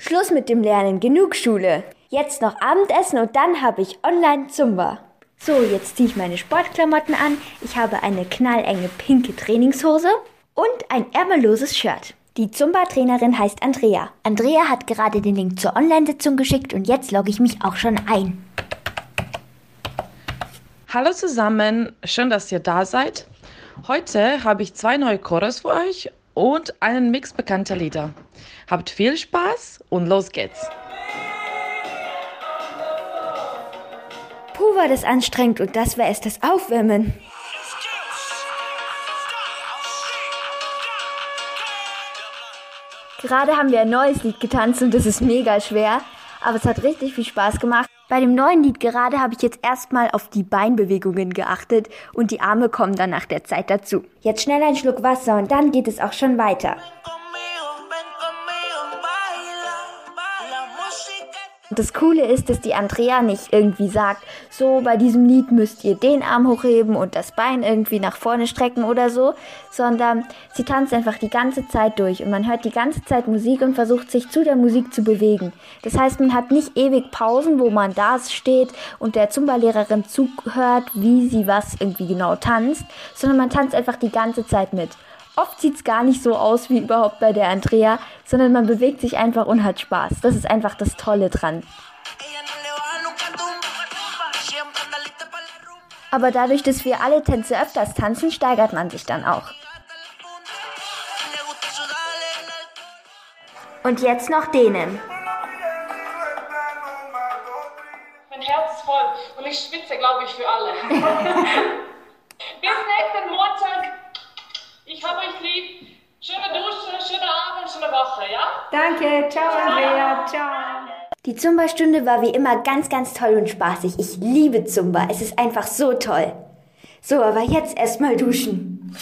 Schluss mit dem Lernen, genug Schule. Jetzt noch Abendessen und dann habe ich online Zumba. So, jetzt ziehe ich meine Sportklamotten an. Ich habe eine knallenge pinke Trainingshose und ein ärmelloses Shirt. Die Zumba-Trainerin heißt Andrea. Andrea hat gerade den Link zur Online-Sitzung geschickt und jetzt logge ich mich auch schon ein. Hallo zusammen, schön, dass ihr da seid. Heute habe ich zwei neue Chores für euch und einen Mix bekannter Lieder. Habt viel Spaß und los geht's. Puh, war das anstrengend und das war erst das Aufwärmen. Gerade haben wir ein neues Lied getanzt und das ist mega schwer, aber es hat richtig viel Spaß gemacht. Bei dem neuen Lied gerade habe ich jetzt erstmal auf die Beinbewegungen geachtet und die Arme kommen dann nach der Zeit dazu. Jetzt schnell ein Schluck Wasser und dann geht es auch schon weiter. Das Coole ist, dass die Andrea nicht irgendwie sagt, so bei diesem Lied müsst ihr den Arm hochheben und das Bein irgendwie nach vorne strecken oder so, sondern sie tanzt einfach die ganze Zeit durch und man hört die ganze Zeit Musik und versucht sich zu der Musik zu bewegen. Das heißt, man hat nicht ewig Pausen, wo man da steht und der Zumba-Lehrerin zuhört, wie sie was irgendwie genau tanzt, sondern man tanzt einfach die ganze Zeit mit. Oft sieht es gar nicht so aus wie überhaupt bei der Andrea, sondern man bewegt sich einfach und hat Spaß. Das ist einfach das Tolle dran. Aber dadurch, dass wir alle Tänze öfters tanzen, steigert man sich dann auch. Und jetzt noch denen. Mein Herz ist voll und ich schwitze, glaube ich, für alle. Bis nächsten Montag. Lieb. Schöne Dusche, schöne Abend, schöne Woche, ja? Danke, ciao Andrea, ciao. Die Zumba-Stunde war wie immer ganz, ganz toll und spaßig. Ich liebe Zumba. Es ist einfach so toll. So, aber jetzt erstmal duschen.